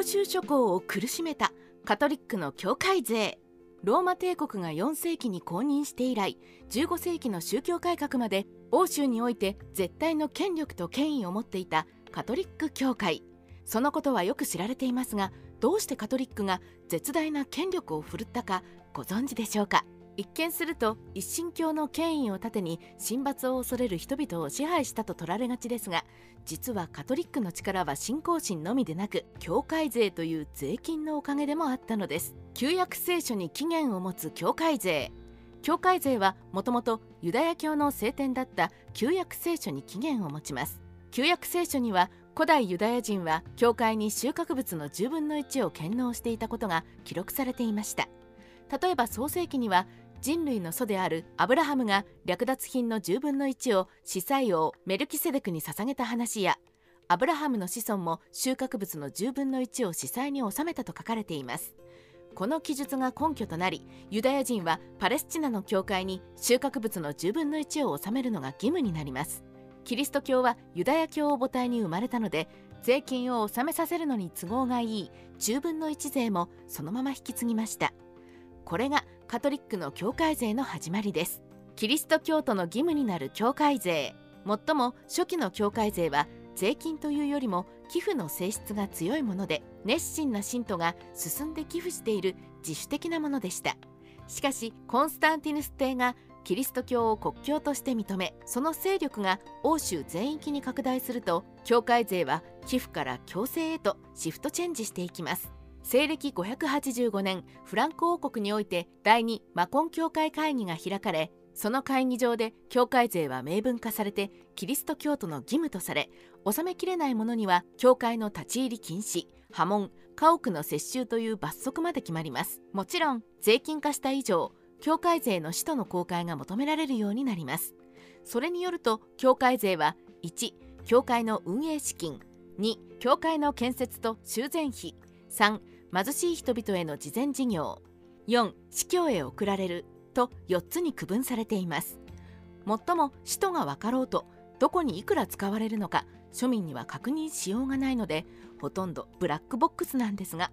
欧州諸国を苦しめたカトリックの教会税。ローマ帝国が4世紀に公認して以来15世紀の宗教改革まで欧州において絶対の権力と権威を持っていたカトリック教会。そのことはよく知られていますがどうしてカトリックが絶大な権力を振るったかご存知でしょうか？一見すると一神教の権威を盾に神罰を恐れる人々を支配したと取られがちですが実はカトリックの力は信仰心のみでなく教会税という税金のおかげでもあったのです。旧約聖書に起源を持つ教会税。教会税はもともとユダヤ教の聖典だった旧約聖書に起源を持ちます。旧約聖書には古代ユダヤ人は教会に収穫物の10分の1を献納していたことが記録されていました。例えば創世記には人類の祖であるアブラハムが略奪品の10分の1を司祭王メルキセデクに捧げた話やアブラハムの子孫も収穫物の10分の1を司祭に納めたと書かれています。この記述が根拠となりユダヤ人はパレスチナの教会に収穫物の10分の1を納めるのが義務になります。キリスト教はユダヤ教を母体に生まれたので税金を納めさせるのに都合がいい10分の1税もそのまま引き継ぎました。これがカトリックの教会税の始まりです。キリスト教徒の義務になる教会税。もっとも初期の教会税は税金というよりも寄付の性質が強いもので熱心な信徒が進んで寄付している自主的なものでした。しかしコンスタンティヌス帝がキリスト教を国教として認めその勢力が欧州全域に拡大すると教会税は寄付から強制へとシフトチェンジしていきます。西暦585年フランク王国において第2マコン教会会議が開かれその会議場で教会税は明文化されてキリスト教徒の義務とされ納めきれない者には教会の立ち入り禁止破門家屋の接収という罰則まで決まります。もちろん税金化した以上教会税の使途の公開が求められるようになります。それによると教会税は1教会の運営資金2教会の建設と修繕費3貧しい人々への慈善事業。4司教へ送られる。と4つに区分されています。もっとも使途が分かろうとどこにいくら使われるのか庶民には確認しようがないのでほとんどブラックボックスなんですが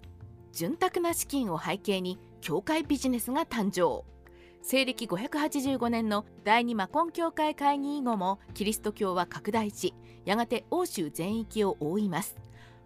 潤沢な資金を背景に教会ビジネスが誕生。西暦585年の第二マコン教会会議以後もキリスト教は拡大しやがて欧州全域を覆います。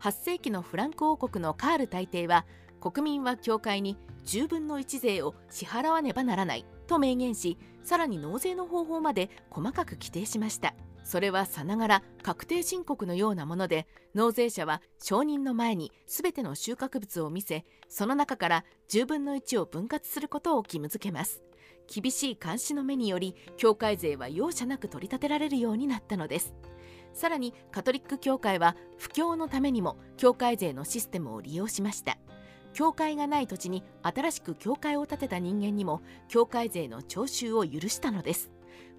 8世紀のフランク王国のカール大帝は国民は教会に10分の1税を支払わねばならないと明言しさらに納税の方法まで細かく規定しました。それはさながら確定申告のようなもので納税者は承認の前に全ての収穫物を見せその中から10分の1を分割することを義務付けます。厳しい監視の目により教会税は容赦なく取り立てられるようになったのです。さらにカトリック教会は布教のためにも教会税のシステムを利用しました。教会がない土地に新しく教会を建てた人間にも教会税の徴収を許したのです。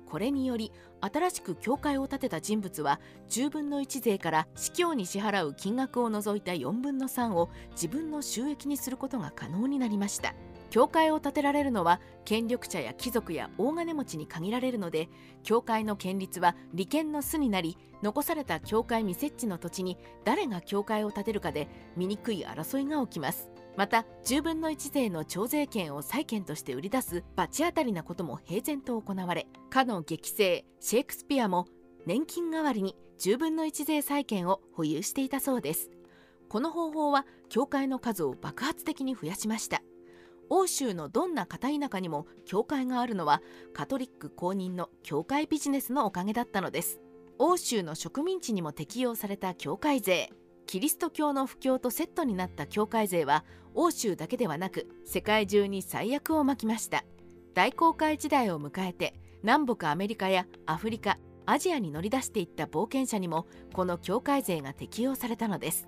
これにより新しく教会を建てた人物は10分の1税から司教に支払う金額を除いた4分の3を自分の収益にすることが可能になりました。教会を建てられるのは権力者や貴族や大金持ちに限られるので教会の権利は利権の巣になり残された教会未設置の土地に誰が教会を建てるかで醜い争いが起きます。また10分の1税の徴税権を債権として売り出す罰当たりなことも平然と行われかの激星シェイクスピアも年金代わりに10分の1税債権を保有していたそうです。この方法は教会の数を爆発的に増やしました。欧州のどんな片田舎にも教会があるのはカトリック公認の教会ビジネスのおかげだったのです。欧州の植民地にも適用された教会税キリスト教の布教とセットになった教会税は欧州だけではなく世界中に最悪を巻きました。大航海時代を迎えて南北アメリカやアフリカアジアに乗り出していった冒険者にもこの教会税が適用されたのです。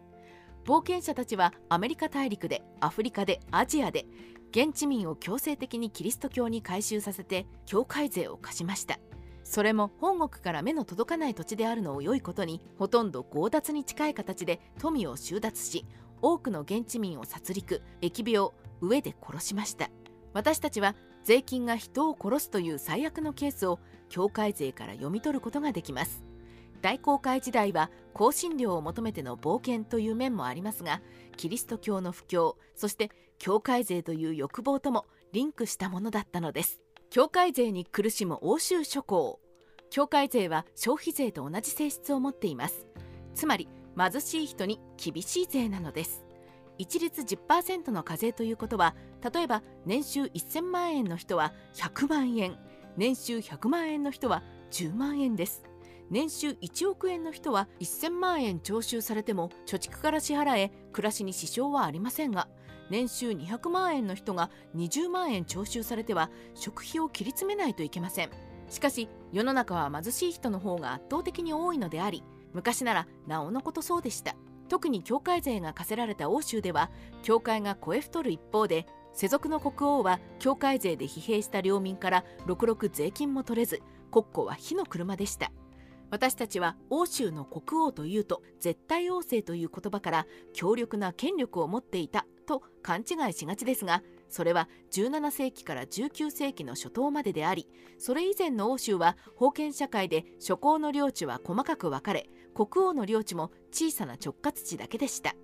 冒険者たちはアメリカ大陸でアフリカでアジアで現地民を強制的にキリスト教に改宗させて教会税を課しました。それも本国から目の届かない土地であるのを良いことにほとんど強奪に近い形で富を収奪し多くの現地民を殺戮疫病飢えで殺しました。私たちは税金が人を殺すという最悪のケースを教会税から読み取ることができます。大航海時代は香辛料を求めての冒険という面もありますがキリスト教の布教そして教会税という欲望ともリンクしたものだったのです。教会税に苦しむ欧州諸侯教会税は消費税と同じ性質を持っています。つまり貧しい人に厳しい税なのです。一律10%の課税ということは例えば年収1000万円の人は100万円年収100万円の人は10万円です。年収1億円の人は1000万円徴収されても貯蓄から支払え暮らしに支障はありませんが年収200万円の人が20万円徴収されては食費を切り詰めないといけません。しかし世の中は貧しい人の方が圧倒的に多いのであり昔ならなおのことそうでした。特に教会税が課せられた欧州では教会が肥え太る一方で世俗の国王は教会税で疲弊した領民からろくろく税金も取れず国庫は火の車でした。私たちは欧州の国王というと絶対王政という言葉から強力な権力を持っていたと勘違いしがちですがそれは17世紀から19世紀の初頭まででありそれ以前の欧州は封建社会で諸侯の領地は細かく分かれ国王の領地も小さな直轄地だけでした。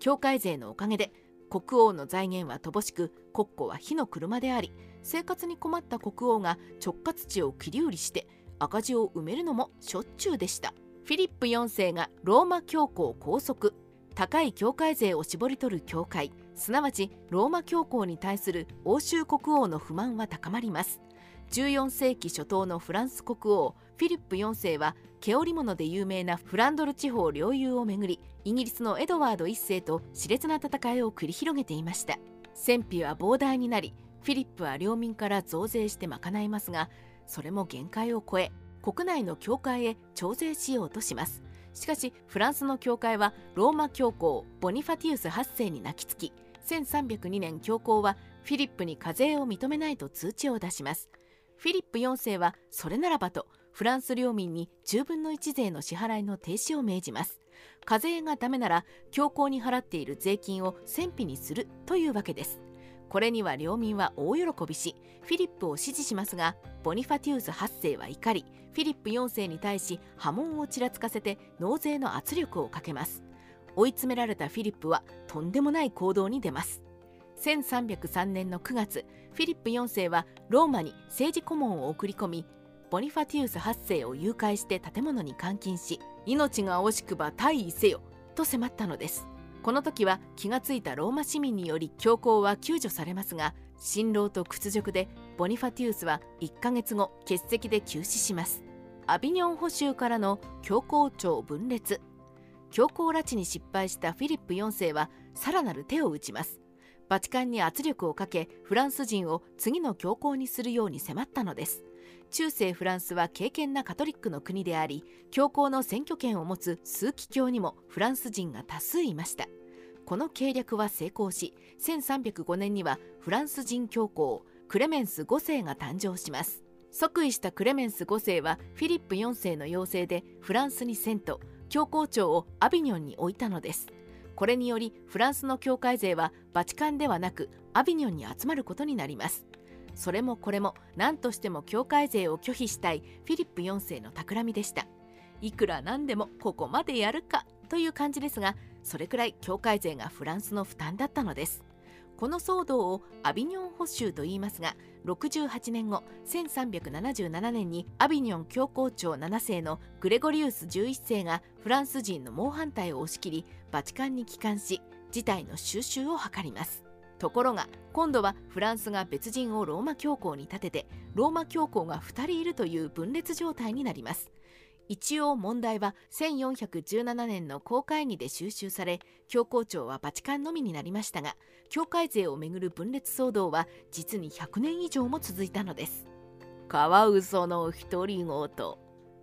教会税のおかげで国王の財源は乏しく国庫は火の車であり生活に困った国王が直轄地を切り売りして赤字を埋めるのもしょっちゅうでした。フィリップ4世がローマ教皇拘束。高い教会税を絞り取る教会。すなわちローマ教皇に対する欧州国王の不満は高まります。14世紀初頭のフランス国王フィリップ4世は毛織物で有名なフランドル地方領有をめぐりイギリスのエドワード1世と熾烈な戦いを繰り広げていました。戦費は膨大になりフィリップは領民から増税して賄いますがそれも限界を超え国内の教会へ徴税しようとします。しかしフランスの教会はローマ教皇ボニファティウス8世に泣きつき1302年教皇はフィリップに課税を認めないと通知を出します。フィリップ4世はそれならばとフランス領民に10分の1税の支払いの停止を命じます。課税がダメなら教皇に払っている税金を戦費にするというわけです。これには領民は大喜びしフィリップを支持しますがボニファティウス8世は怒りフィリップ4世に対し波紋をちらつかせて納税の圧力をかけます。追い詰められたフィリップはとんでもない行動に出ます。1303年の9月フィリップ4世はローマに政治顧問を送り込みボニファティウス8世を誘拐して建物に監禁し命が惜しくば退位せよと迫ったのです。この時は気がついたローマ市民により教皇は救助されますが辛労と屈辱でボニファティウスは1ヶ月後欠席で急死します。アビニョン捕囚からの教皇庁分裂。教皇拉致に失敗したフィリップ4世はさらなる手を打ちます。バチカンに圧力をかけフランス人を次の教皇にするように迫ったのです。中世フランスは敬虔なカトリックの国であり教皇の選挙権を持つ枢機卿にもフランス人が多数いました。この計略は成功し1305年にはフランス人教皇クレメンス5世が誕生します。即位したクレメンス5世はフィリップ4世の要請でフランスに遷都教皇庁をアビニョンに置いたのです。これによりフランスの教会税はバチカンではなくアビニョンに集まることになります。それもこれも何としても教会税を拒否したいフィリップ4世の企みでした。いくらなんでもここまでやるかという感じですがそれくらい教会税がフランスの負担だったのです。この騒動をアビニョン保守と言いますが68年後1377年にアビニョン教皇庁7世のグレゴリウス11世がフランス人の猛反対を押し切りバチカンに帰還し事態の収拾を図ります。ところが今度はフランスが別人をローマ教皇に立ててローマ教皇が2人いるという分裂状態になります。一応問題は1417年の公会議で収集され教皇庁はバチカンのみになりましたが教会税をめぐる分裂騒動は実に100年以上も続いたのです。カワウソの独り言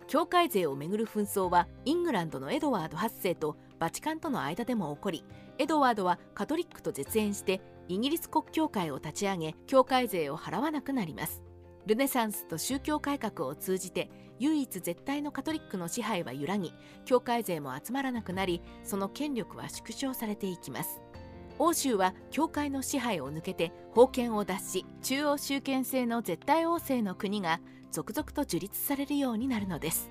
教会税をめぐる紛争はイングランドのエドワード8世とバチカンとの間でも起こりエドワードはカトリックと絶縁してイギリス国教会を立ち上げ教会税を払わなくなります。ルネサンスと宗教改革を通じて唯一絶対のカトリックの支配は揺らぎ教会税も集まらなくなりその権力は縮小されていきます。欧州は教会の支配を抜けて封建を脱し中央集権制の絶対王政の国が続々と樹立されるようになるのです。